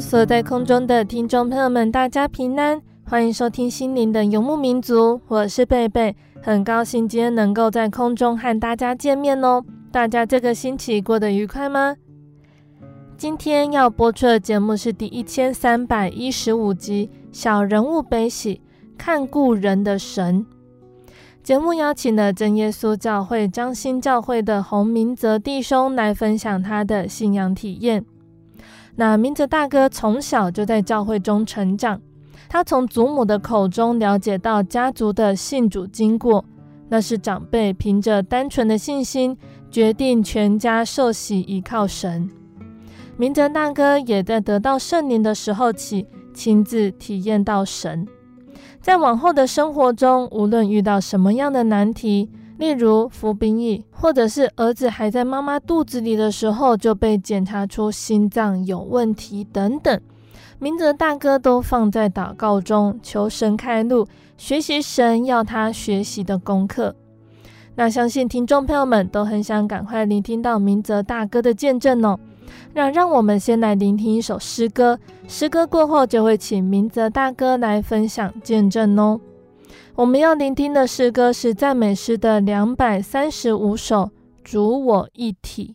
所在空中的听众朋友们，大家平安。欢迎收听心灵的游牧民族，我是贝贝，很高兴今天能够在空中和大家见面哦。大家这个星期过得愉快吗？今天要播出的节目是第一千三百一十五集《小人物悲喜，看故人的神》。节目邀请了真耶稣教会张新教会的洪明泽弟兄来分享他的信仰体验。那明哲大哥从小就在教会中成长。他从祖母的口中了解到家族的信主经过，那是长辈凭着单纯的信心，决定全家受洗依靠神。明哲大哥也在得到圣灵的时候起，亲自体验到神。在往后的生活中，无论遇到什么样的难题，例如服兵役，或者是儿子还在妈妈肚子里的时候就被检查出心脏有问题等等。明泽大哥都放在祷告中，求神开路，学习神要他学习的功课。那相信听众朋友们都很想赶快聆听到明泽大哥的见证哦。那让我们先来聆听一首诗歌，诗歌过后就会请明泽大哥来分享见证哦。我们要聆听的诗歌是赞美诗的两百三十五首，《主我一体》。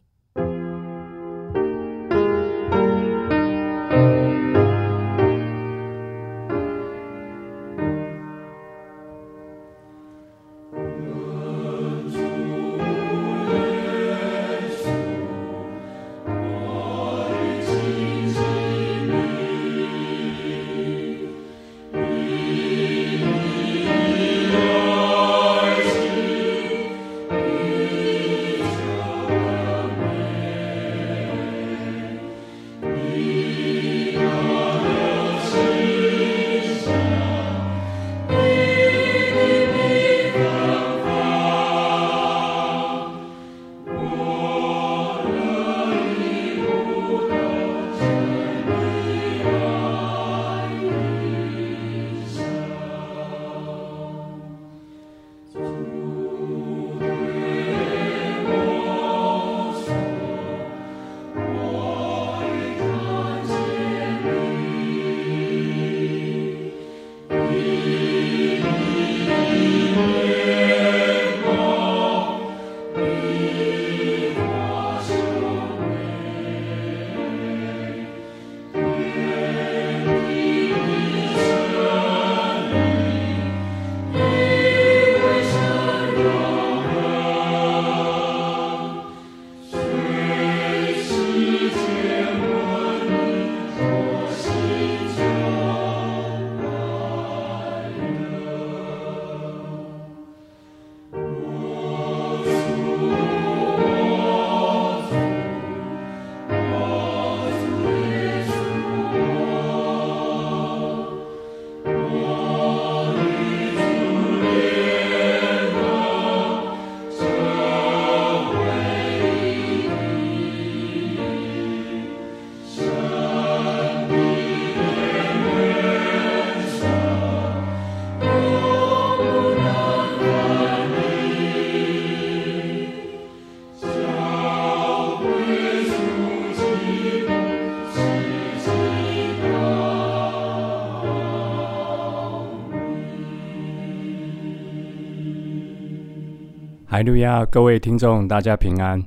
哈利路亚，各位听众，大家平安。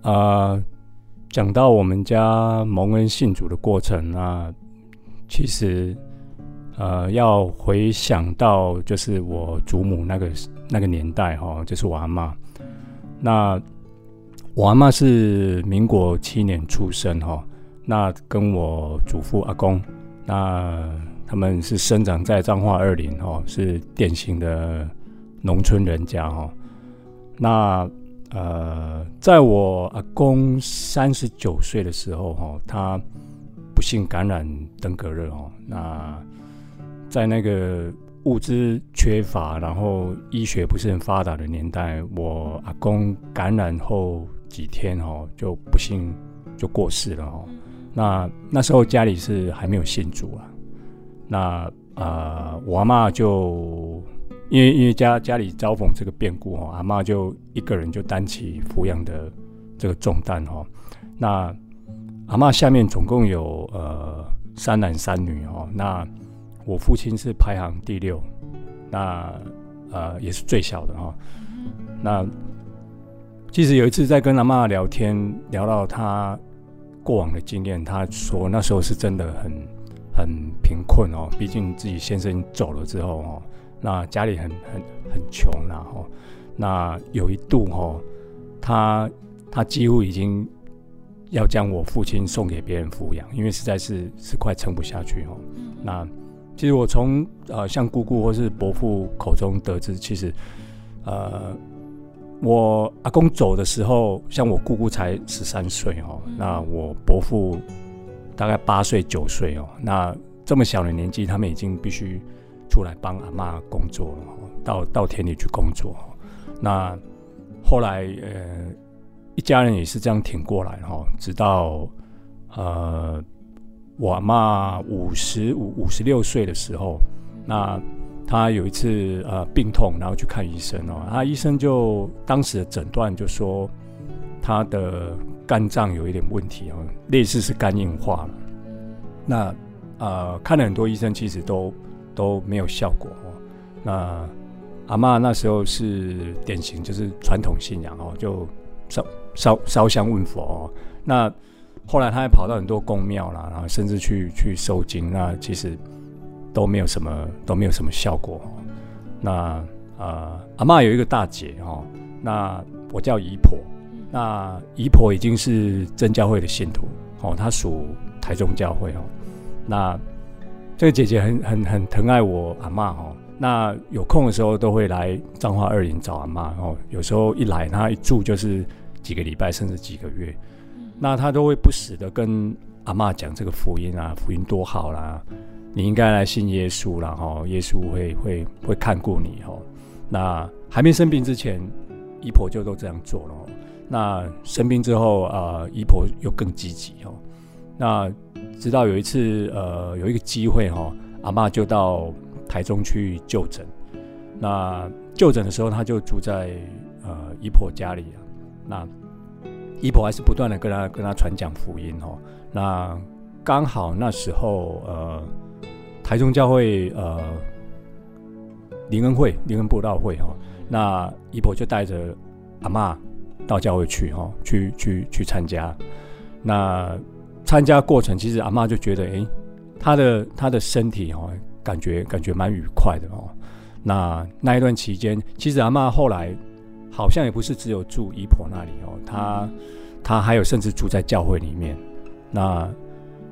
呃，讲到我们家蒙恩信主的过程啊，其实呃，要回想到就是我祖母那个那个年代哈，就是我阿嬷。那我阿嬷是民国七年出生哈，那跟我祖父阿公，那他们是生长在彰化二林哈，是典型的农村人家哈。那呃，在我阿公三十九岁的时候，哈，他不幸感染登革热，哦。那在那个物资缺乏，然后医学不是很发达的年代，我阿公感染后几天，哦，就不幸就过世了，哦。那那时候家里是还没有信主啊。那呃，我阿妈就。因为因为家家里遭逢这个变故哈，阿妈就一个人就担起抚养的这个重担哈。那阿妈下面总共有呃三男三女哈。那我父亲是排行第六，那呃也是最小的哈。那其实有一次在跟阿妈聊天，聊到他过往的经验，他说那时候是真的很很贫困哦，毕竟自己先生走了之后哦。那家里很很很穷，然后那有一度哈，他他几乎已经要将我父亲送给别人抚养，因为实在是是快撑不下去哦。那其实我从呃像姑姑或是伯父口中得知，其实呃我阿公走的时候，像我姑姑才十三岁哦，那我伯父大概八岁九岁哦，那这么小的年纪，他们已经必须。出来帮阿嬷工作了，到到田里去工作。那后来呃，一家人也是这样挺过来哈，直到呃我阿嬷五十五五十六岁的时候，那他有一次呃病痛，然后去看医生哦，那医生就当时的诊断就说他的肝脏有一点问题哦，类似是肝硬化了。那呃看了很多医生，其实都。都没有效果哦。那阿嬷那时候是典型，就是传统信仰哦，就烧烧烧香问佛哦。那后来他还跑到很多宫庙啦，然后甚至去去收经，那其实都没有什么都没有什么效果。那呃，阿嬷有一个大姐哦，那我叫姨婆，那姨婆已经是真教会的信徒哦，她属台中教会哦，那。这个姐姐很很很疼爱我阿嬷哦，那有空的时候都会来彰化二林找阿妈哦。有时候一来，她一住就是几个礼拜，甚至几个月。那她都会不时的跟阿嬷讲这个福音啊，福音多好啦，你应该来信耶稣啦，哈，耶稣会会会看顾你哦。那还没生病之前，姨婆就都这样做了。那生病之后啊，姨婆又更积极哦。那直到有一次，呃，有一个机会哈，阿嬷就到台中去就诊。那就诊的时候，他就住在呃姨婆家里啊。那姨婆还是不断的跟他跟他传讲福音哦。那刚好那时候，呃，台中教会呃灵恩会灵恩布道会哈，那姨婆就带着阿嬷到教会去哈，去去去参加。那参加过程，其实阿妈就觉得，哎，她的她的身体哦，感觉感觉蛮愉快的哦。那那一段期间，其实阿妈后来好像也不是只有住姨婆那里哦，她她还有甚至住在教会里面。那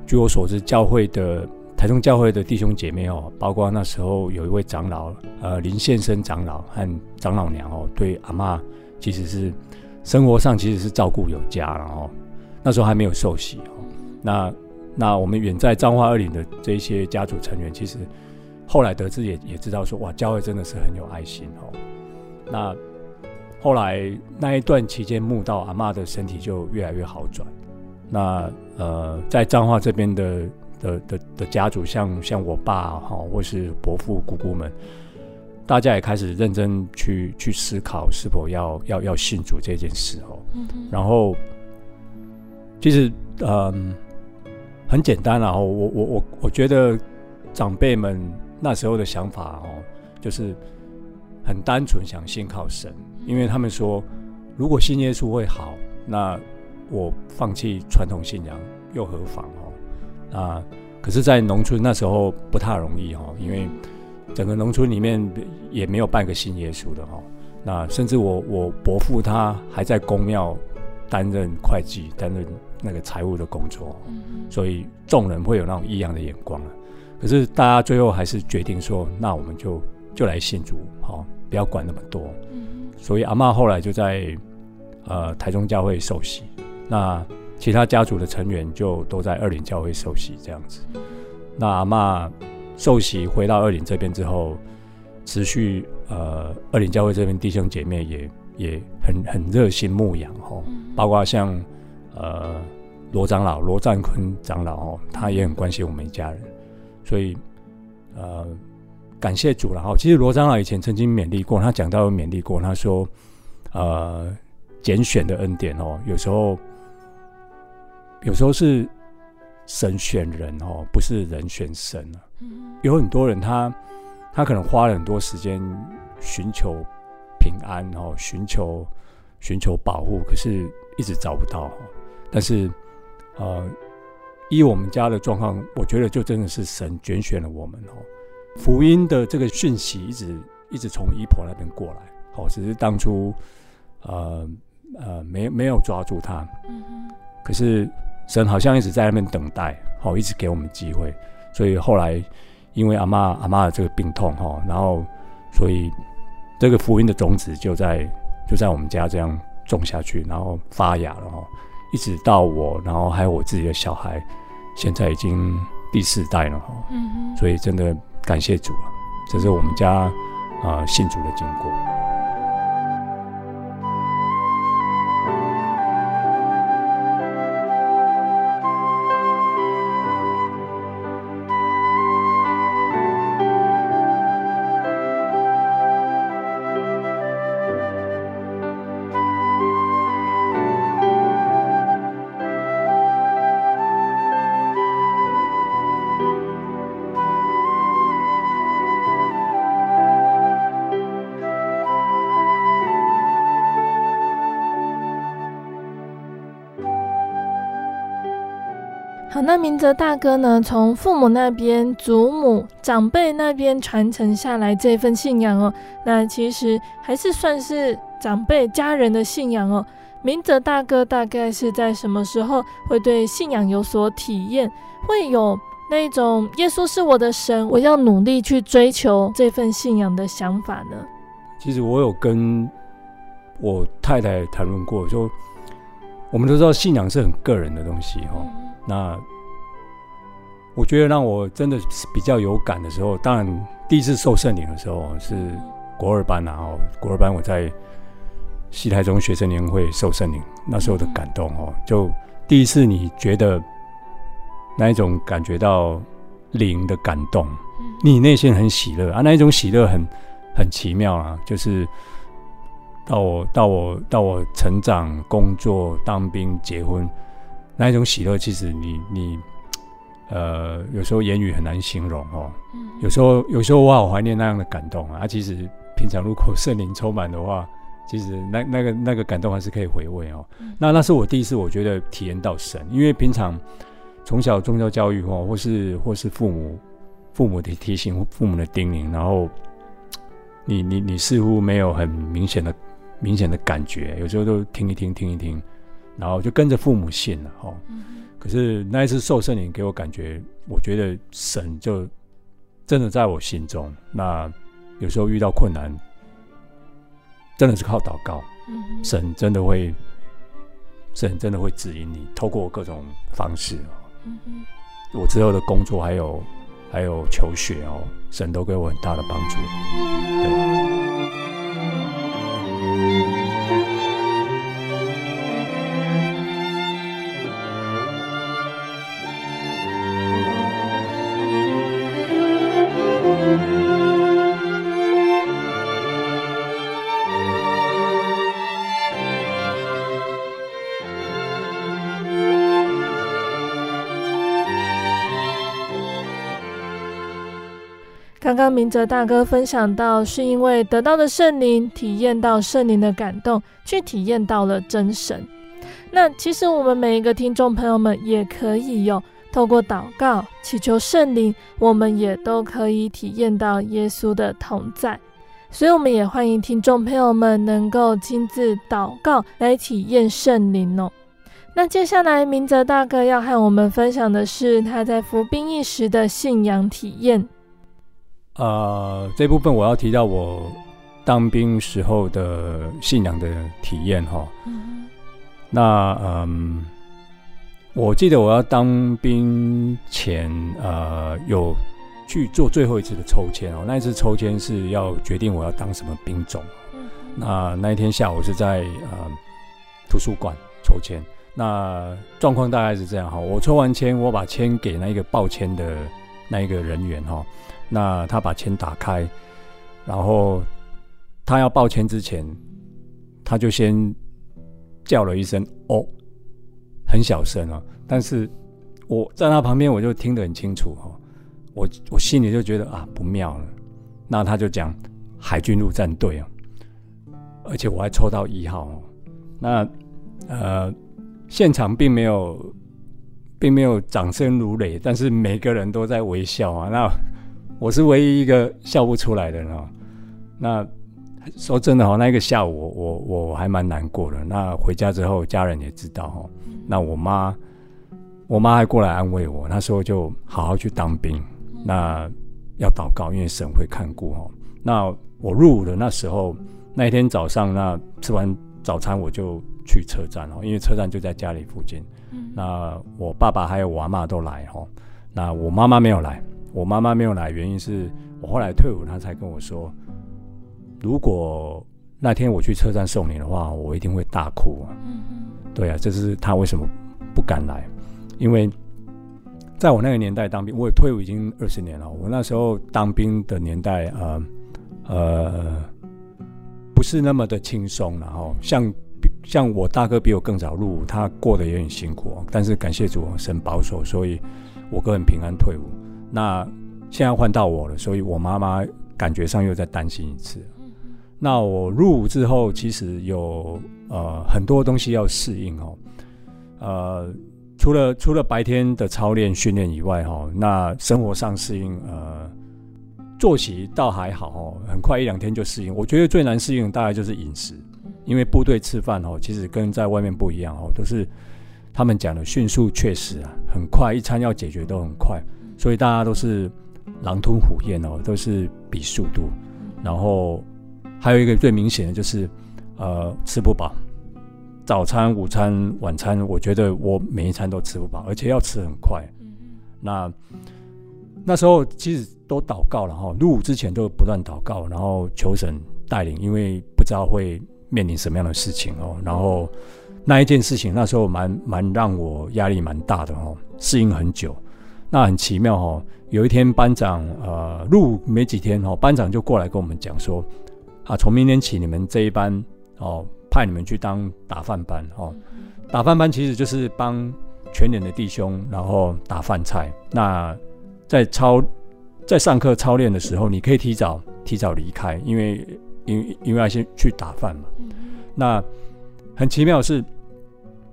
据我所知，教会的台中教会的弟兄姐妹哦，包括那时候有一位长老，呃，林宪生长老和长老娘哦，对阿妈其实是生活上其实是照顾有加，然后那时候还没有受洗哦。那那我们远在彰化二岭的这些家族成员，其实后来得知也也知道说，哇，教会真的是很有爱心哦。那后来那一段期间，慕道阿妈的身体就越来越好转。那呃，在彰化这边的的的的家族，像像我爸哈，或是伯父姑姑们，大家也开始认真去去思考是否要要要信主这件事哦。嗯。然后其实嗯。很简单啊，我我我我觉得长辈们那时候的想法哦，就是很单纯想信靠神，因为他们说，如果信耶稣会好，那我放弃传统信仰又何妨哦？啊，可是，在农村那时候不太容易哦，因为整个农村里面也没有半个信耶稣的哈。那甚至我我伯父他还在公庙担任会计，担任那个财务的工作，所以众人会有那种异样的眼光。可是大家最后还是决定说，那我们就就来信主，好，不要管那么多。所以阿嬷后来就在呃台中教会受洗，那其他家族的成员就都在二林教会受洗这样子。那阿嬷受洗回到二林这边之后，持续呃二林教会这边弟兄姐妹也也很很热心牧养哈，包括像呃罗长老罗占坤长老哦，他也很关心我们一家人。所以，呃，感谢主了哈。其实罗长老以前曾经勉励过，他讲到勉励过，他说，呃，拣选的恩典哦，有时候，有时候是神选人哦，不是人选神啊。有很多人他他可能花了很多时间寻求平安哦，寻求寻求保护，可是一直找不到。但是，呃。依我们家的状况，我觉得就真的是神拣选了我们哦。福音的这个讯息一直一直从姨婆那边过来，哦，只是当初呃呃没没有抓住他。嗯哼。可是神好像一直在那边等待，好，一直给我们机会。所以后来因为阿妈阿妈的这个病痛哈，然后所以这个福音的种子就在就在我们家这样种下去，然后发芽了哈。一直到我，然后还有我自己的小孩，现在已经第四代了哈，嗯，所以真的感谢主了，这是我们家啊、呃、信主的经过。那明哲大哥呢？从父母那边、祖母、长辈那边传承下来这份信仰哦，那其实还是算是长辈家人的信仰哦。明哲大哥大概是在什么时候会对信仰有所体验？会有那种耶稣是我的神，我要努力去追求这份信仰的想法呢？其实我有跟我太太谈论过，就我们都知道信仰是很个人的东西哦，嗯、那。我觉得让我真的是比较有感的时候，当然第一次受圣灵的时候是国二班，然后国二班我在西台中学生年会受圣灵，那时候的感动哦，就第一次你觉得那一种感觉到灵的感动，你内心很喜乐啊，那一种喜乐很很奇妙啊，就是到我到我到我成长、工作、当兵、结婚那一种喜乐，其实你你。呃，有时候言语很难形容哦。有时候，有时候我好怀念那样的感动啊。其实平常如果圣灵充满的话，其实那那个那个感动还是可以回味哦。那那是我第一次，我觉得体验到神，因为平常从小宗教教育哦，或是或是父母父母的提醒、父母的叮咛，然后你你你似乎没有很明显的明显的感觉，有时候都听一听听一听，然后就跟着父母信了哦。可是那一次受圣灵给我感觉，我觉得神就真的在我心中。那有时候遇到困难，真的是靠祷告，神真的会，神真的会指引你，透过各种方式。我之后的工作还有还有求学哦，神都给我很大的帮助。对。刚明哲大哥分享到，是因为得到的圣灵，体验到圣灵的感动，去体验到了真神。那其实我们每一个听众朋友们也可以有透过祷告祈求圣灵，我们也都可以体验到耶稣的同在。所以，我们也欢迎听众朋友们能够亲自祷告来体验圣灵哦。那接下来，明哲大哥要和我们分享的是他在服兵役时的信仰体验。呃，这部分我要提到我当兵时候的信仰的体验哈。嗯。那嗯，我记得我要当兵前，呃，有。去做最后一次的抽签哦，那一次抽签是要决定我要当什么兵种。嗯、那那一天下午是在呃图书馆抽签，那状况大概是这样哈。我抽完签，我把签给那一个报签的那一个人员哈，那他把签打开，然后他要报签之前，他就先叫了一声“哦”，很小声啊，但是我在他旁边，我就听得很清楚哈。我我心里就觉得啊不妙了，那他就讲海军陆战队啊，而且我还抽到一号哦，那呃现场并没有并没有掌声如雷，但是每个人都在微笑啊，那我是唯一一个笑不出来的人哦。那说真的哈，那个下午我我我还蛮难过的。那回家之后，家人也知道哈，那我妈我妈还过来安慰我，那时候就好好去当兵。那要祷告，因为神会看顾哦。那我入伍的那时候，那一天早上，那吃完早餐我就去车站哦，因为车站就在家里附近。嗯。那我爸爸还有我阿妈都来哦。那我妈妈没有来，我妈妈没有来，原因是我后来退伍，她才跟我说，如果那天我去车站送你的话，我一定会大哭啊。嗯。对啊，这是她为什么不敢来，因为。在我那个年代当兵，我也退伍已经二十年了。我那时候当兵的年代，呃呃，不是那么的轻松。然后像像我大哥比我更早入伍，他过得也很辛苦。但是感谢主，神保守，所以我哥很平安退伍。那现在换到我了，所以我妈妈感觉上又在担心一次。那我入伍之后，其实有呃很多东西要适应哦，呃。除了除了白天的操练训练以外，哈，那生活上适应，呃，作息倒还好，哦，很快一两天就适应。我觉得最难适应大概就是饮食，因为部队吃饭，哦，其实跟在外面不一样，哦，都是他们讲的迅速确实啊，很快一餐要解决都很快，所以大家都是狼吞虎咽哦，都是比速度。然后还有一个最明显的就是，呃，吃不饱。早餐、午餐、晚餐，我觉得我每一餐都吃不饱，而且要吃很快。那那时候其实都祷告了哈，入伍之前都不断祷告，然后求神带领，因为不知道会面临什么样的事情哦。然后那一件事情那时候蛮蛮让我压力蛮大的哦，适应很久。那很奇妙哦，有一天班长呃入没几天哦，班长就过来跟我们讲说啊，从明天起你们这一班哦。派你们去当打饭班哦，打饭班其实就是帮全连的弟兄，然后打饭菜。那在操在上课操练的时候，你可以提早提早离开，因为因因为要先去打饭嘛。那很奇妙的是，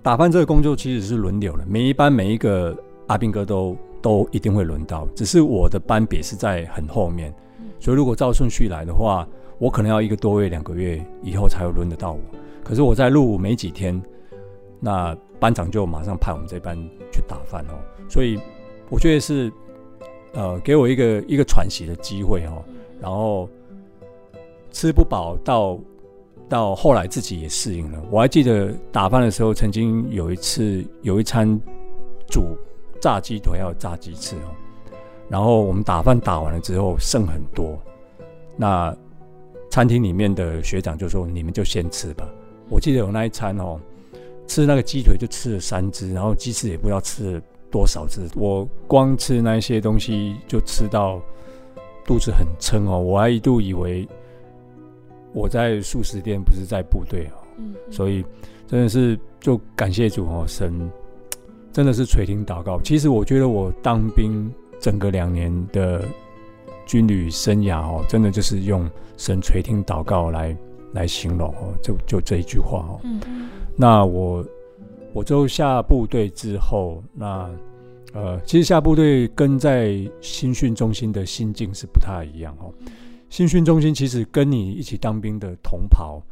打饭这个工作其实是轮流的，每一班每一个阿兵哥都都一定会轮到，只是我的班别是在很后面，所以如果照顺序来的话，我可能要一个多月、两个月以后才会轮得到我。可是我在入伍没几天，那班长就马上派我们这班去打饭哦，所以我觉得是呃给我一个一个喘息的机会哦，然后吃不饱到到后来自己也适应了。我还记得打饭的时候，曾经有一次有一餐煮炸鸡腿还有炸鸡翅哦，然后我们打饭打完了之后剩很多，那餐厅里面的学长就说：“你们就先吃吧。”我记得有那一餐哦，吃那个鸡腿就吃了三只，然后鸡翅也不知道吃了多少只。我光吃那些东西就吃到肚子很撑哦，我还一度以为我在素食店，不是在部队哦。嗯。所以真的是就感谢主哦，神真的是垂听祷告。其实我觉得我当兵整个两年的军旅生涯哦，真的就是用神垂听祷告来来形容哦，就就这一句话哦。那我我就下部队之后，那呃，其实下部队跟在新训中心的心境是不太一样哦。新训中心其实跟你一起当兵的同袍，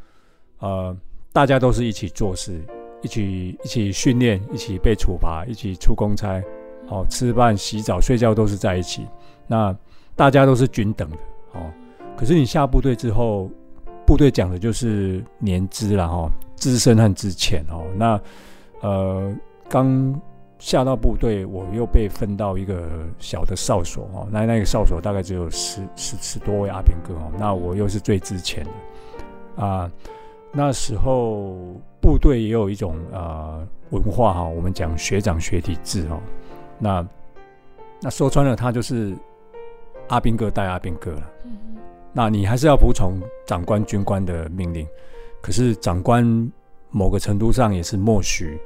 呃，大家都是一起做事，一起一起训练，一起被处罚，一起出公差，哦，吃饭、洗澡、睡觉都是在一起。那大家都是均等的哦。可是你下部队之后，部队讲的就是年资了哈，资深和资浅哦。那呃，刚下到部队，我又被分到一个小的哨所哦。那那个哨所大概只有十十十多位阿兵哥哦。那我又是最值钱的啊。那时候部队也有一种呃文化哈，我们讲学长学弟制哦。那那说穿了，他就是。阿兵哥带阿兵哥了，嗯，那你还是要服从长官军官的命令。可是长官某个程度上也是默许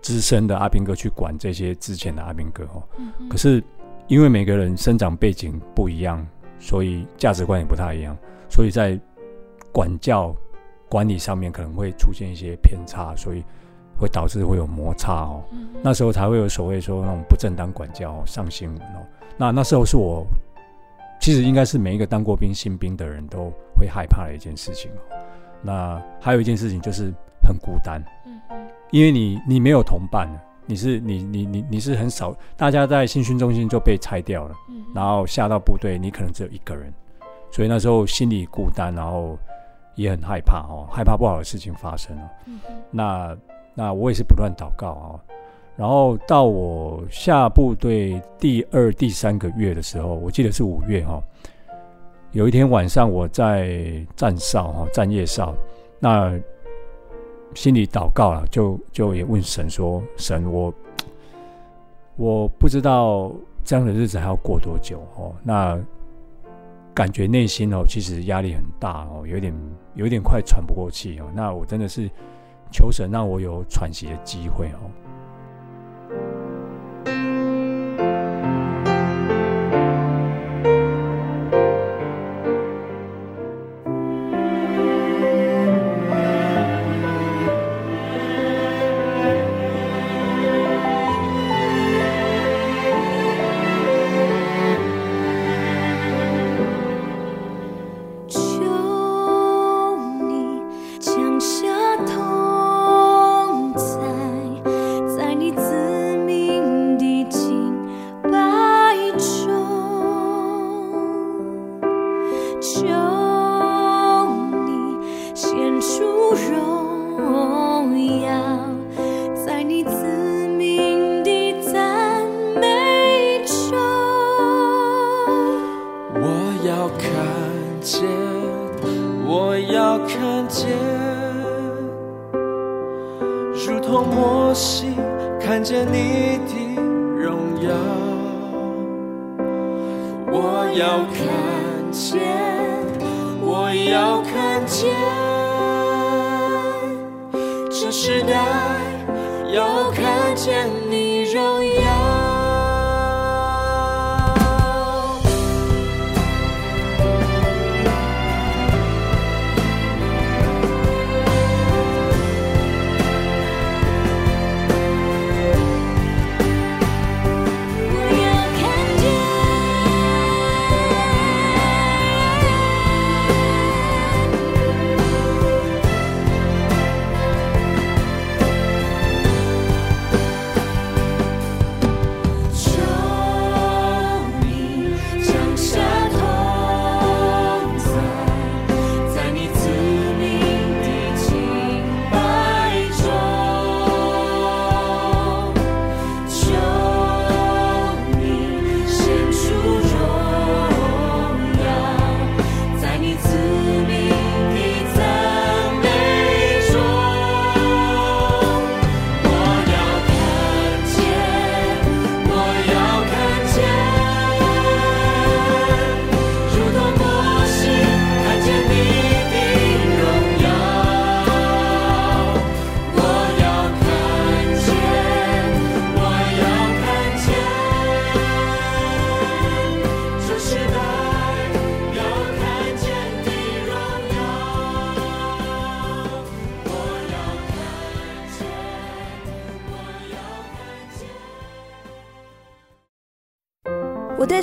资深的阿兵哥去管这些之前的阿兵哥哦。嗯，可是因为每个人生长背景不一样，所以价值观也不太一样，所以在管教管理上面可能会出现一些偏差，所以会导致会有摩擦哦。嗯，那时候才会有所谓说那种不正当管教上新闻哦。那那时候是我。其实应该是每一个当过兵新兵的人都会害怕的一件事情哦。那还有一件事情就是很孤单，因为你你没有同伴，你是你你你你是很少，大家在新训中心就被拆掉了，嗯，然后下到部队你可能只有一个人，所以那时候心里孤单，然后也很害怕哦，害怕不好的事情发生哦。嗯嗯，那那我也是不断祷告哦。然后到我下部队第二、第三个月的时候，我记得是五月哈。有一天晚上，我在站哨哈，站夜哨，那心里祷告了，就就也问神说：“神，我我不知道这样的日子还要过多久哦。那感觉内心哦，其实压力很大哦，有点有点快喘不过气哦。那我真的是求神让我有喘息的机会哦。”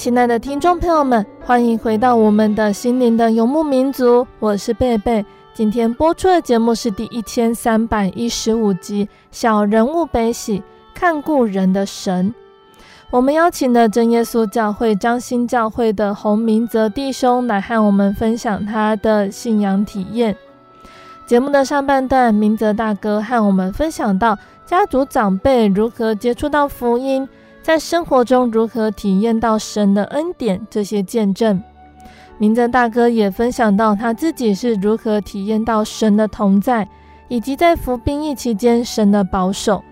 亲爱的听众朋友们，欢迎回到我们的心灵的游牧民族，我是贝贝。今天播出的节目是第一千三百一十五集《小人物悲喜，看故人的神》。我们邀请了真耶稣教会张新教会的洪明泽弟兄来和我们分享他的信仰体验。节目的上半段，明泽大哥和我们分享到家族长辈如何接触到福音。在生活中如何体验到神的恩典？这些见证，明泽大哥也分享到他自己是如何体验到神的同在，以及在服兵役期间神的保守。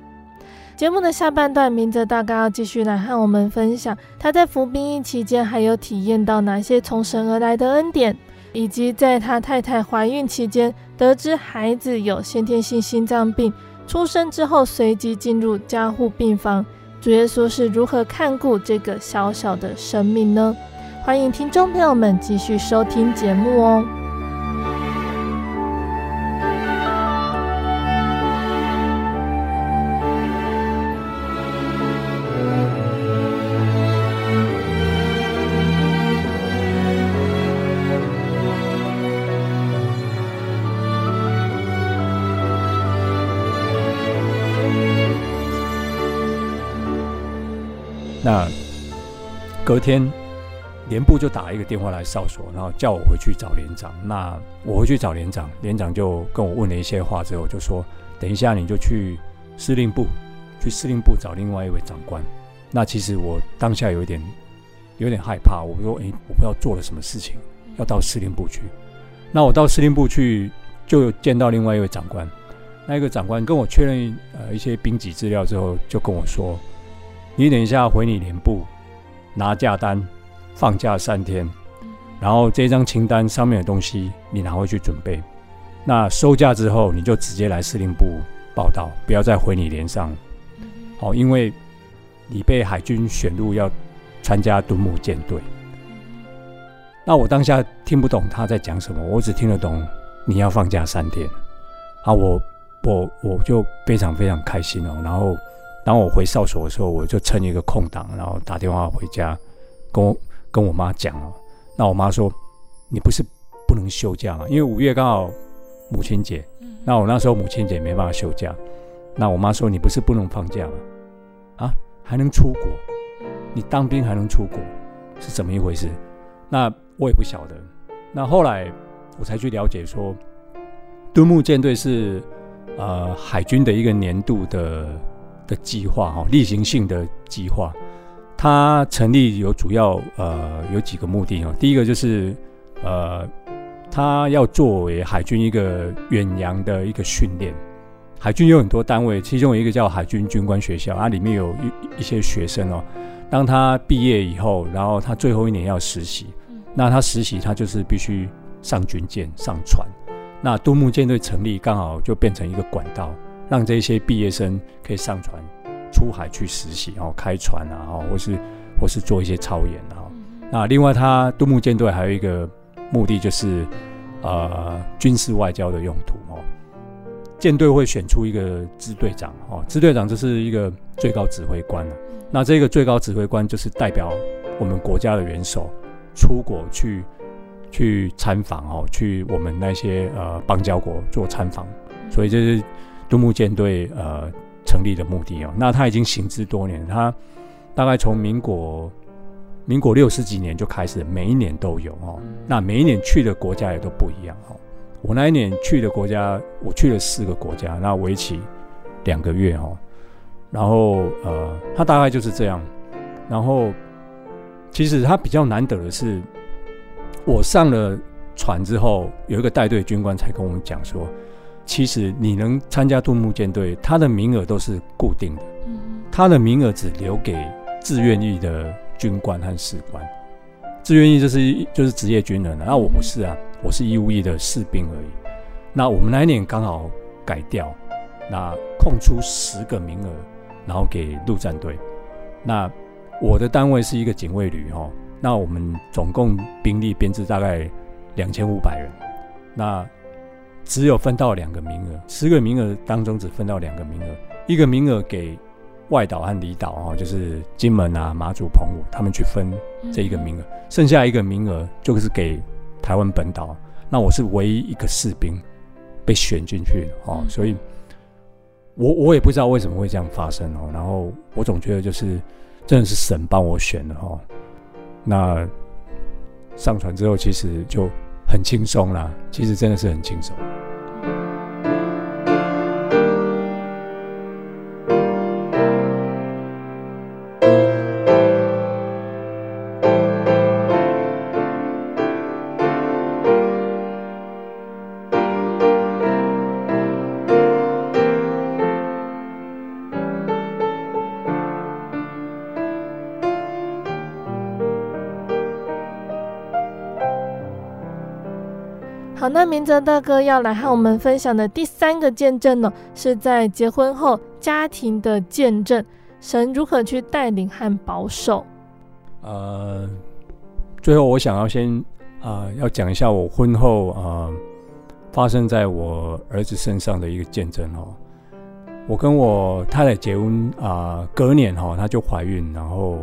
节目的下半段，明泽大哥要继续来和我们分享他在服兵役期间还有体验到哪些从神而来的恩典，以及在他太太怀孕期间得知孩子有先天性心脏病，出生之后随即进入加护病房。主耶稣是如何看顾这个小小的生命呢？欢迎听众朋友们继续收听节目哦。隔天，连部就打一个电话来哨所，然后叫我回去找连长。那我回去找连长，连长就跟我问了一些话之后，就说：“等一下你就去司令部，去司令部找另外一位长官。”那其实我当下有一点有点害怕，我说：“诶，我不知道做了什么事情，要到司令部去。”那我到司令部去，就见到另外一位长官。那一个长官跟我确认呃一些兵籍资料之后，就跟我说。你等一下回你连部拿假单，放假三天，然后这张清单上面的东西你拿回去准备。那收假之后，你就直接来司令部报道，不要再回你连上。好，因为你被海军选入要参加独木舰队。那我当下听不懂他在讲什么，我只听得懂你要放假三天。啊，我我我就非常非常开心哦，然后。当我回哨所的时候，我就趁一个空档，然后打电话回家，跟我跟我妈讲了。那我妈说：“你不是不能休假吗？因为五月刚好母亲节。那我那时候母亲节没办法休假。那我妈说：你不是不能放假吗？啊，还能出国？你当兵还能出国，是怎么一回事？那我也不晓得。那后来我才去了解说，敦睦舰队是呃海军的一个年度的。的计划哈，例行性的计划，它成立有主要呃有几个目的哦。第一个就是呃，它要作为海军一个远洋的一个训练。海军有很多单位，其中有一个叫海军军官学校，它里面有一一些学生哦。当他毕业以后，然后他最后一年要实习，那他实习他就是必须上军舰上船。那杜牧舰队成立，刚好就变成一个管道。让这些毕业生可以上船出海去实习，然后开船啊，或是或是做一些操演啊。那另外，他杜牧舰队还有一个目的就是呃军事外交的用途哦。舰队会选出一个支队长哦，支队长就是一个最高指挥官。那这个最高指挥官就是代表我们国家的元首出国去去参访哦，去我们那些呃邦交国做参访，所以这是杜牧舰队呃成立的目的哦。那他已经行之多年，他大概从民国民国六十几年就开始，每一年都有哦。那每一年去的国家也都不一样哦。我那一年去的国家，我去了四个国家，那为期两个月哦。然后呃，他大概就是这样。然后其实他比较难得的是，我上了船之后，有一个带队军官才跟我们讲说，其实你能参加杜牧舰队，他的名额都是固定的，他的名额只留给自愿役的军官和士官。自愿役就是就是职业军人，那我不是啊。我是义务役的士兵而已。那我们那一年刚好改掉，那空出十个名额，然后给陆战队。那我的单位是一个警卫旅哦。那我们总共兵力编制大概两千五百人。那只有分到两个名额，十个名额当中只分到两个名额，一个名额给外岛和离岛哦，就是金门啊、马祖、澎湖，他们去分这一个名额，剩下一个名额就是给。台湾本岛，那我是唯一一个士兵被选进去的哦，所以我我也不知道为什么会这样发生哦。然后我总觉得就是真的是神帮我选的哦。那上船之后其实就很轻松啦，其实真的是很轻松。那明哲大哥要来和我们分享的第三个见证呢，是在结婚后家庭的见证，神如何去带领和保守。呃，最后我想要先啊、呃，要讲一下我婚后啊、发生在我儿子身上的一个见证哦。我跟我太太结婚啊、隔年哈、哦，她就怀孕，然后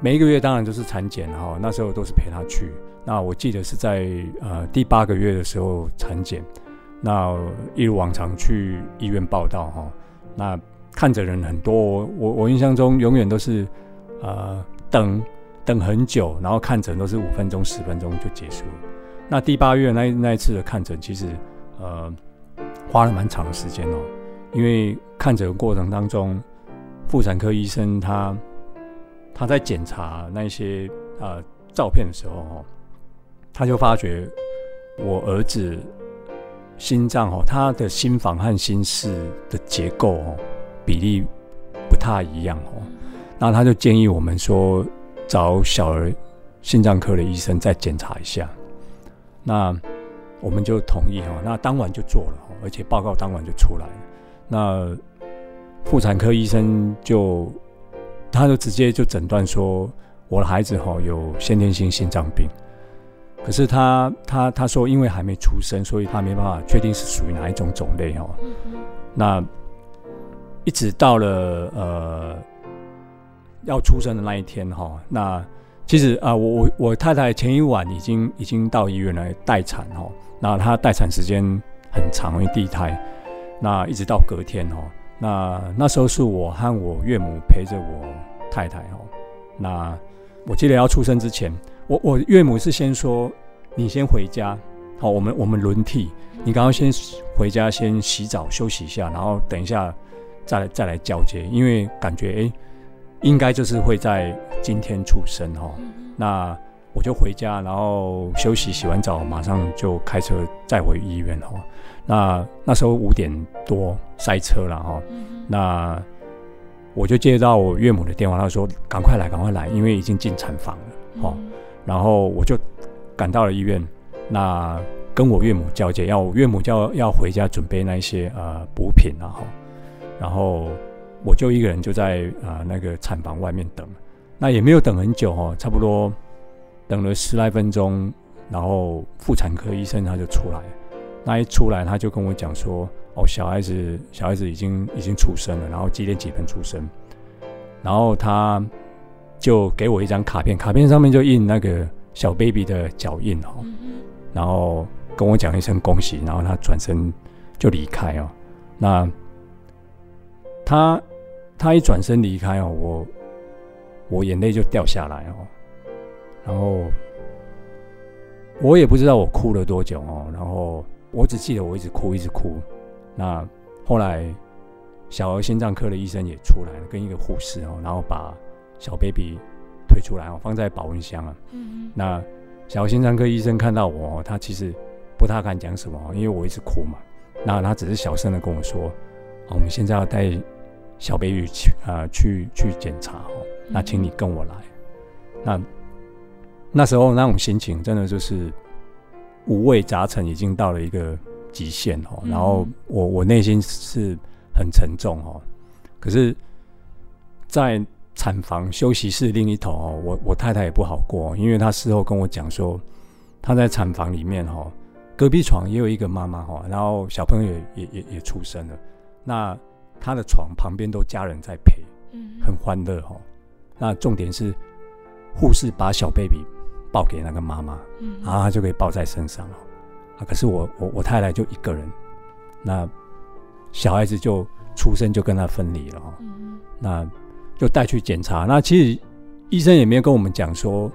每一个月当然都是产检哈、哦，那时候都是陪她去。那我记得是在呃第八个月的时候产检，那一如往常去医院报道哈，那看着人很多，我我印象中永远都是呃等等很久，然后看诊都是五分钟十分钟就结束。那第八月那那一次的看诊，其实呃花了蛮长的时间哦，因为看诊的过程当中，妇产科医生他他在检查那些呃照片的时候哦。他就发觉我儿子心脏哦，他的心房和心室的结构哦比例不太一样哦，那他就建议我们说找小儿心脏科的医生再检查一下。那我们就同意哦，那当晚就做了，而且报告当晚就出来。那妇产科医生就他就直接就诊断说我的孩子哈有先天性心脏病。可是他他他说，因为还没出生，所以他没办法确定是属于哪一种种类哦。那一直到了呃要出生的那一天哈，那其实啊，我我我太太前一晚已经已经到医院来待产哈。那她待产时间很长，因为第一胎。那一直到隔天哦，那那时候是我和我岳母陪着我太太哦。那我记得要出生之前。我我岳母是先说，你先回家，好，我们我们轮替，你刚刚先回家先洗澡休息一下，然后等一下再来再来交接，因为感觉哎，应该就是会在今天出生哈。那我就回家，然后休息，洗完澡马上就开车再回医院哈。那那时候五点多塞车了哈，那我就接到我岳母的电话，她说赶快来赶快来，因为已经进产房了哈。然后我就赶到了医院，那跟我岳母交接，要岳母叫要回家准备那些呃补品然后，然后我就一个人就在啊、那个产房外面等，那也没有等很久哦，差不多等了十来分钟，然后妇产科医生他就出来，那一出来他就跟我讲说，哦小孩子小孩子已经已经出生了，然后几点几分出生，然后他。就给我一张卡片，卡片上面就印那个小 baby 的脚印哦，然后跟我讲一声恭喜，然后他转身就离开哦。那他他一转身离开哦，我我眼泪就掉下来哦，然后我也不知道我哭了多久哦，然后我只记得我一直哭一直哭。那后来小儿心脏科的医生也出来了，跟一个护士哦，然后把。小 baby 推出来哦，放在保温箱啊。嗯，那小心脏科医生看到我，他其实不太敢讲什么，因为我一直哭嘛。那他只是小声的跟我说：“哦，我们现在要带小 baby 去啊、呃，去去检查哦。那请你跟我来。”那那时候那种心情真的就是五味杂陈，已经到了一个极限哦。然后我我内心是很沉重哦。可是，在产房休息室另一头哦，我我太太也不好过，因为她事后跟我讲说，她在产房里面哈，隔壁床也有一个妈妈哈，然后小朋友也也也也出生了，那她的床旁边都家人在陪，嗯很欢乐哈。那重点是护士把小 baby 抱给那个妈妈，然后她就可以抱在身上哦。啊，可是我我我太太就一个人，那小孩子就出生就跟她分离了哈，那。就带去检查，那其实医生也没有跟我们讲说，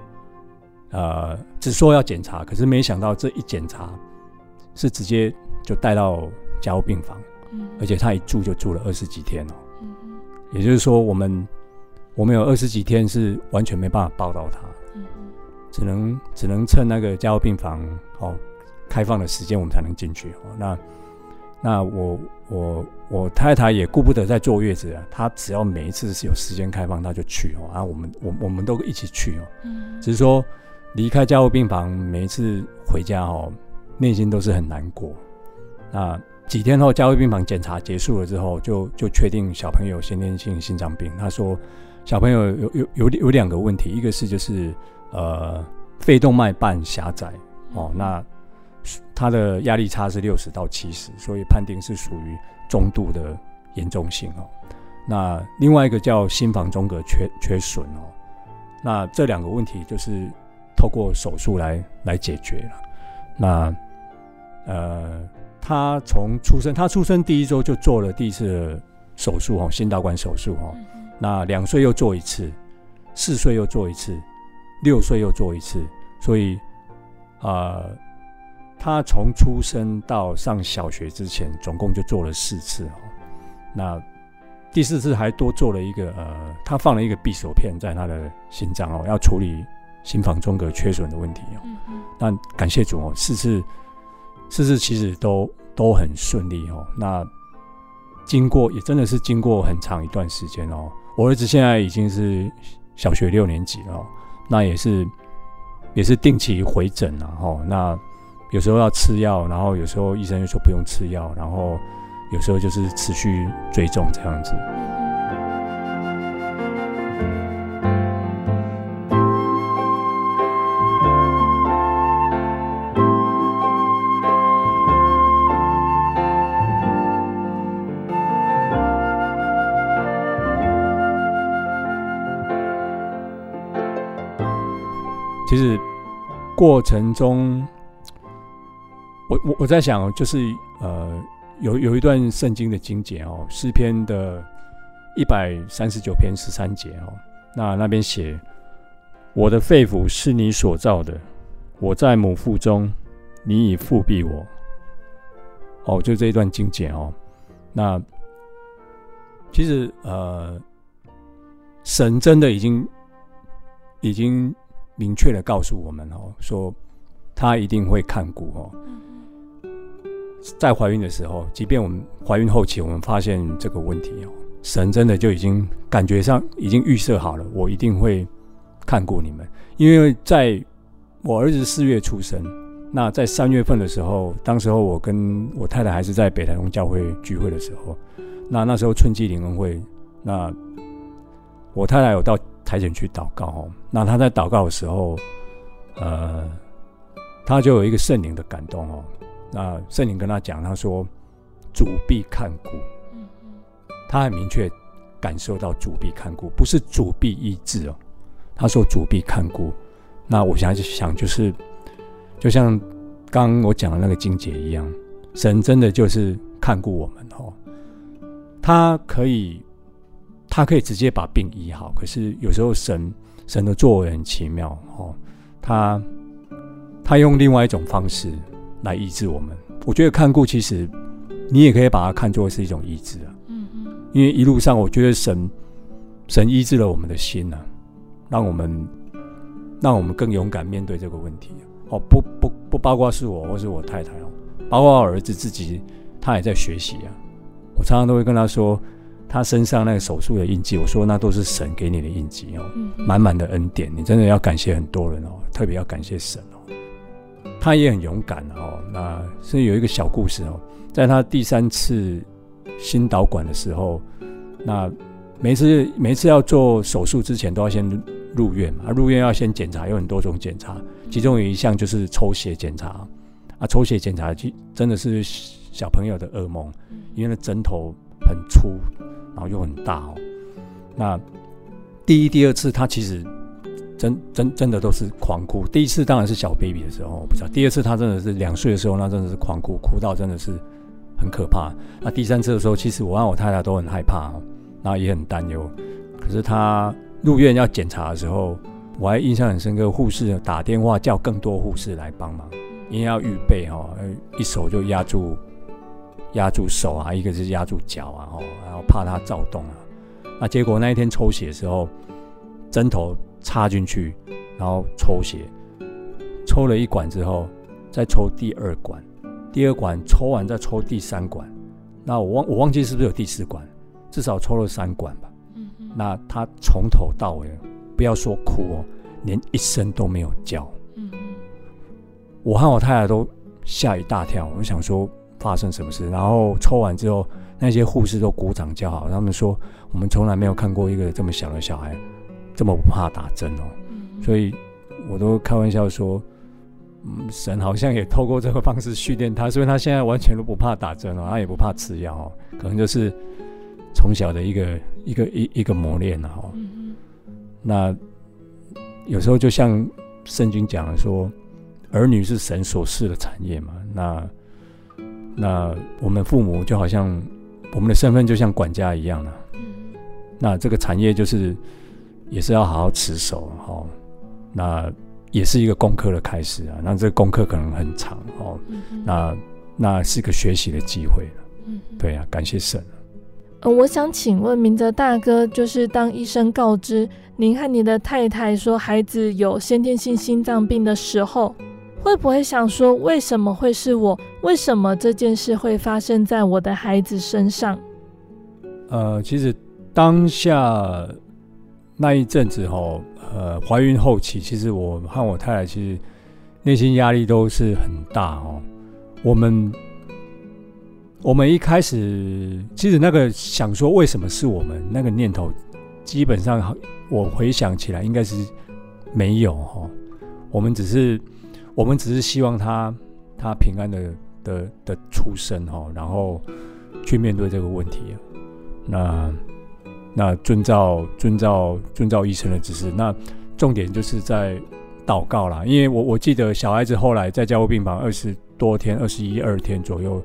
呃，只说要检查，可是没想到这一检查是直接就带到加护病房，嗯，而且他一住就住了二十几天哦，嗯，也就是说我们我们有二十几天是完全没办法报到他，嗯，只能只能趁那个加护病房哦开放的时间我们才能进去哦，那。那我我我太太也顾不得在坐月子了，她只要每一次是有时间开放，她就去哦。啊，我们我我们都一起去哦。嗯。只是说离开加护病房，每一次回家哦，内心都是很难过。那几天后，加护病房检查结束了之后，就就确定小朋友先天性心脏病。他说小朋友有有有有两个问题，一个是就是呃肺动脉瓣狭窄哦，那。他的压力差是六十到七十，所以判定是属于中度的严重性哦。那另外一个叫心房中隔缺缺损哦。那这两个问题就是透过手术来来解决了。那呃，他从出生，他出生第一周就做了第一次的手术哦，心导管手术哦。那两岁又做一次，四岁又做一次，六岁又做一次，所以啊。呃他从出生到上小学之前，总共就做了四次哦。那第四次还多做了一个呃，他放了一个匕首片在他的心脏哦，要处理心房中隔缺损的问题哦。那感谢主哦，四次四次其实都都很顺利哦。那经过也真的是经过很长一段时间哦。我儿子现在已经是小学六年级了，那也是也是定期回诊了哦。那有时候要吃药，然后有时候医生又说不用吃药，然后有时候就是持续追踪这样子。其实过程中。我我我在想，就是呃，有有一段圣经的经节哦，诗篇的一百三十九篇十三节哦，那那边写，我的肺腑是你所造的，我在母腹中，你已覆庇我。哦，就这一段经节哦，那其实呃，神真的已经已经明确的告诉我们哦，说他一定会看顾哦。在怀孕的时候，即便我们怀孕后期，我们发现这个问题哦，神真的就已经感觉上已经预设好了，我一定会看顾你们。因为在我儿子四月出生，那在三月份的时候，当时候我跟我太太还是在北台东教会聚会的时候，那那时候春季灵恩会，那我太太有到台前去祷告哦，那她在祷告的时候，呃，她就有一个圣灵的感动哦。那圣灵跟他讲，他说：“主必看顾。”他很明确感受到主必看顾，不是主必医治哦。他说主必看顾。那我想想，就是就像刚刚我讲的那个金姐一样，神真的就是看顾我们哦。他可以，他可以直接把病医好，可是有时候神神的作为很奇妙哦，他他用另外一种方式来医治我们。我觉得看顾其实你也可以把它看作是一种医治啊，嗯嗯，因为一路上我觉得神神医治了我们的心呐、啊，让我们让我们更勇敢面对这个问题哦，不不不包括是我或是我太太哦，包括我儿子自己，他也在学习啊。我常常都会跟他说，他身上那个手术的印记，我说那都是神给你的印记哦，满满的恩典，你真的要感谢很多人哦，特别要感谢神哦。他也很勇敢哦，那是有一个小故事哦，在他第三次心导管的时候，那每次每次要做手术之前都要先入院嘛，入院要先检查，有很多种检查，其中有一项就是抽血检查啊，抽血检查其真的是小朋友的噩梦。因为那针头很粗，然后又很大哦。那第一、第二次他其实真真真的都是狂哭。第一次当然是小 baby 的时候，我不知道。第二次他真的是两岁的时候，那真的是狂哭，哭到真的是很可怕。那第三次的时候，其实我和我太太都很害怕哦，然后也很担忧。可是他入院要检查的时候，我还印象很深刻，护士打电话叫更多护士来帮忙，因为要预备哈，一手就压住。压住手啊，一个是压住脚啊，哦，然后怕他躁动啊。那结果那一天抽血的时候，针头插进去，然后抽血，抽了一管之后，再抽第二管，第二管抽完再抽第三管。那我忘我忘记是不是有第四管，至少抽了三管吧。嗯嗯。那他从头到尾，不要说哭哦，连一声都没有叫。嗯嗯。我和我太太都吓一大跳，我想说。发生什么事？然后抽完之后，那些护士都鼓掌叫好。他们说：“我们从来没有看过一个这么小的小孩这么不怕打针哦。”所以，我都开玩笑说：“嗯，神好像也透过这个方式训练他，所以他现在完全都不怕打针哦，他也不怕吃药哦，可能就是从小的一个一个一一个磨练了哦。那有时候就像圣经讲的说，儿女是神所赐的产业嘛。那那我们父母就好像我们的身份就像管家一样了，那这个产业就是也是要好好持守哈。那也是一个功课的开始啊。那这个功课可能很长哦。那那是个学习的机会了。对啊，感谢神。呃，我想请问明哲大哥，就是当医生告知您和你的太太说孩子有先天性心脏病的时候，会不会想说，为什么会是我？为什么这件事会发生在我的孩子身上？呃，其实当下那一阵子哈，呃，怀孕后期，其实我和我太太其实内心压力都是很大哦。我们我们一开始其实那个想说为什么是我们那个念头，基本上我回想起来应该是没有哈。我们只是。我们只是希望他他平安的的的出生哈，然后去面对这个问题。那那遵照遵照遵照医生的指示，那重点就是在祷告啦。因为我我记得小孩子后来在加护病房二十多天，二十一二天左右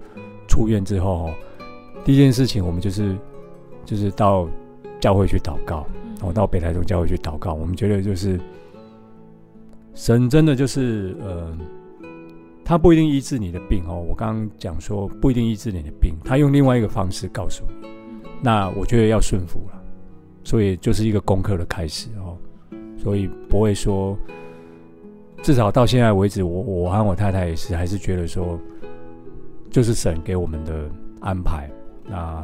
出院之后，第一件事情我们就是就是到教会去祷告，然后到北台中教会去祷告。我们觉得就是。神真的就是，呃，他不一定医治你的病哦。我刚刚讲说不一定医治你的病，他用另外一个方式告诉你。那我觉得要顺服了，所以就是一个功课的开始哦。所以不会说，至少到现在为止，我我和我太太也是还是觉得说，就是神给我们的安排。那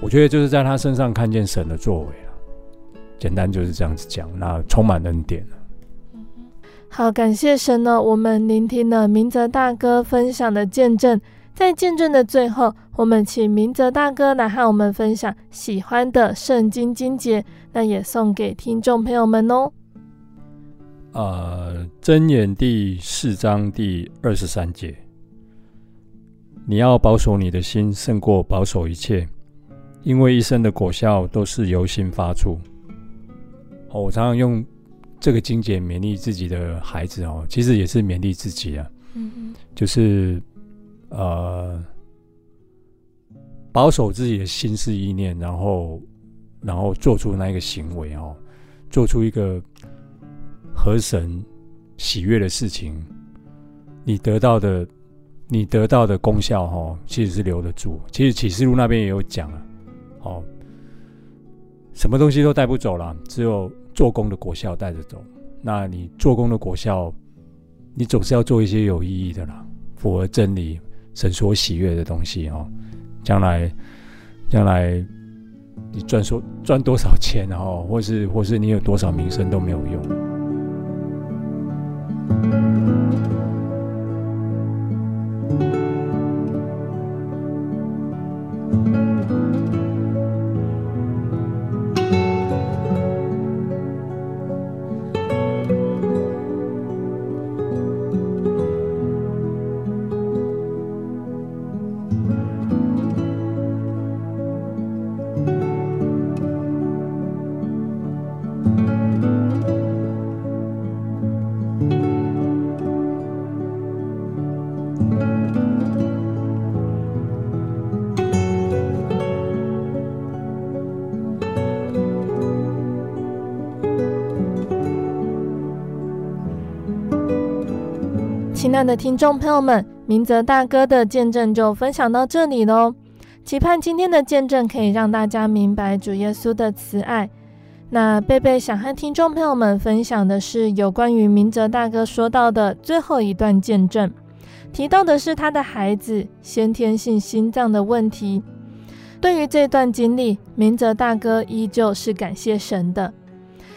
我觉得就是在他身上看见神的作为了，简单就是这样子讲。那充满恩典了。好，感谢神呢。我们聆听了明哲大哥分享的见证，在见证的最后，我们请明哲大哥来和我们分享喜欢的圣经经节，那也送给听众朋友们哦。呃，箴言第四章第二十三节，你要保守你的心，胜过保守一切，因为一生的果效都是由心发出。哦，我常常用。这个经节勉励自己的孩子哦，其实也是勉励自己啊。嗯嗯，就是呃，保守自己的心思意念，然后然后做出那一个行为哦，做出一个合神喜悦的事情，你得到的。你得到的功效，哈，其实是留得住。其实启示录那边也有讲了，哦，什么东西都带不走了，只有做工的果效带着走。那你做工的果效，你总是要做一些有意义的啦，符合真理、神所喜悦的东西哦。将来，将来你赚说赚多少钱，哦或是或是你有多少名声都没有用。的听众朋友们，明泽大哥的见证就分享到这里喽。期盼今天的见证可以让大家明白主耶稣的慈爱。那贝贝想和听众朋友们分享的是有关于明泽大哥说到的最后一段见证，提到的是他的孩子先天性心脏的问题。对于这段经历，明泽大哥依旧是感谢神的。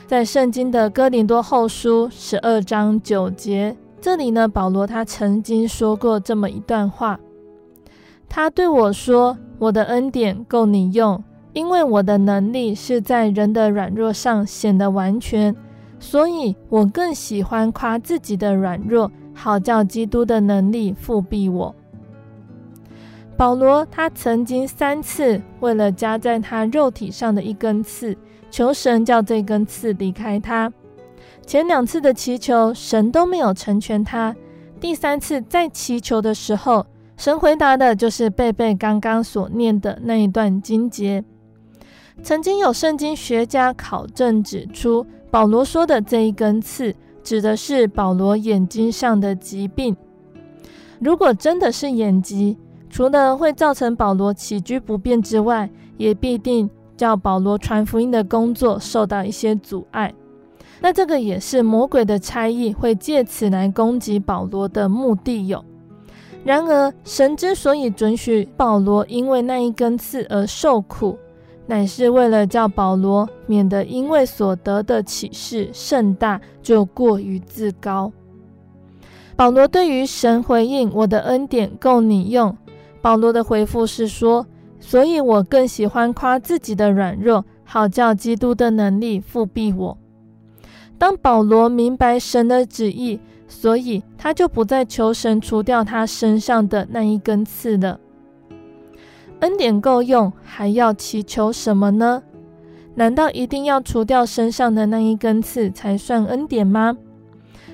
在圣经的哥林多后书十二章九节。这里呢，保罗他曾经说过这么一段话，他对我说：“我的恩典够你用，因为我的能力是在人的软弱上显得完全，所以我更喜欢夸自己的软弱，好叫基督的能力覆庇我。”保罗他曾经三次为了加在他肉体上的一根刺，求神叫这根刺离开他。前两次的祈求，神都没有成全他。第三次再祈求的时候，神回答的就是贝贝刚刚所念的那一段经节。曾经有圣经学家考证指出，保罗说的这一根刺，指的是保罗眼睛上的疾病。如果真的是眼疾，除了会造成保罗起居不便之外，也必定叫保罗传福音的工作受到一些阻碍。那这个也是魔鬼的差役会借此来攻击保罗的目的有。然而，神之所以准许保罗因为那一根刺而受苦，乃是为了叫保罗免得因为所得的启示甚大，就过于自高。保罗对于神回应：“我的恩典够你用。”保罗的回复是说：“所以我更喜欢夸自己的软弱，好叫基督的能力复庇我。”当保罗明白神的旨意，所以他就不再求神除掉他身上的那一根刺了。恩典够用，还要祈求什么呢？难道一定要除掉身上的那一根刺才算恩典吗？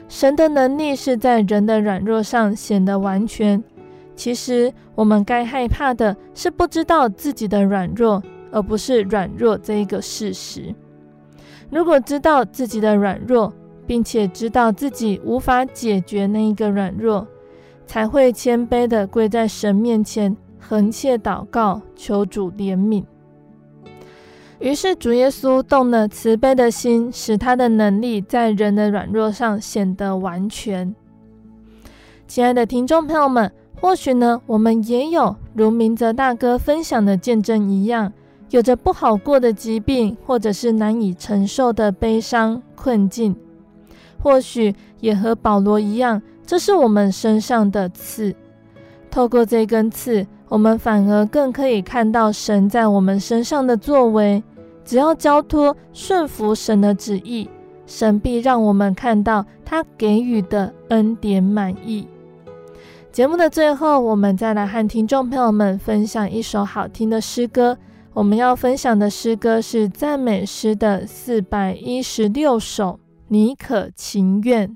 神的能力是在人的软弱上显得完全。其实我们该害怕的是不知道自己的软弱，而不是软弱这一个事实。如果知道自己的软弱，并且知道自己无法解决那一个软弱，才会谦卑的跪在神面前，横切祷告，求主怜悯。于是主耶稣动了慈悲的心，使他的能力在人的软弱上显得完全。亲爱的听众朋友们，或许呢，我们也有如明泽大哥分享的见证一样。有着不好过的疾病，或者是难以承受的悲伤困境，或许也和保罗一样，这是我们身上的刺。透过这根刺，我们反而更可以看到神在我们身上的作为。只要交托顺服神的旨意，神必让我们看到他给予的恩典满意。节目的最后，我们再来和听众朋友们分享一首好听的诗歌。我们要分享的诗歌是赞美诗的四百一十六首，你可情愿？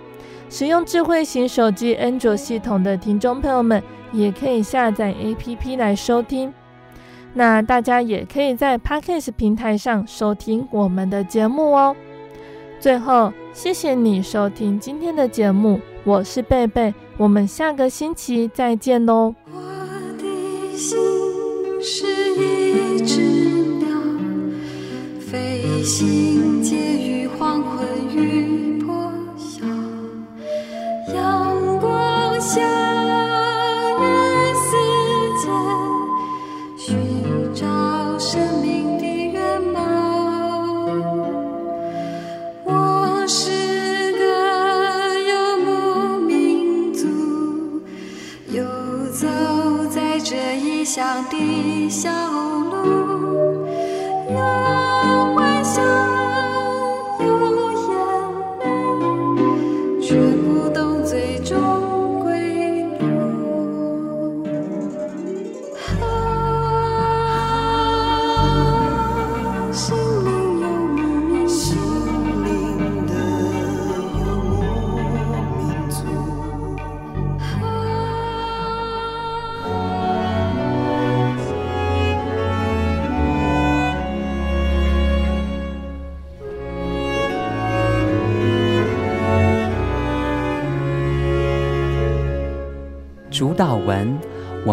使用智慧型手机安卓系统的听众朋友们，也可以下载 APP 来收听。那大家也可以在 Podcast 平台上收听我们的节目哦。最后，谢谢你收听今天的节目，我是贝贝，我们下个星期再见喽。我的心是一只鸟，飞行介向人世间寻找生命的源泉我是个游牧民族游走在这异乡的小路阳光下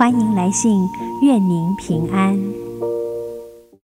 欢迎来信，愿您平安。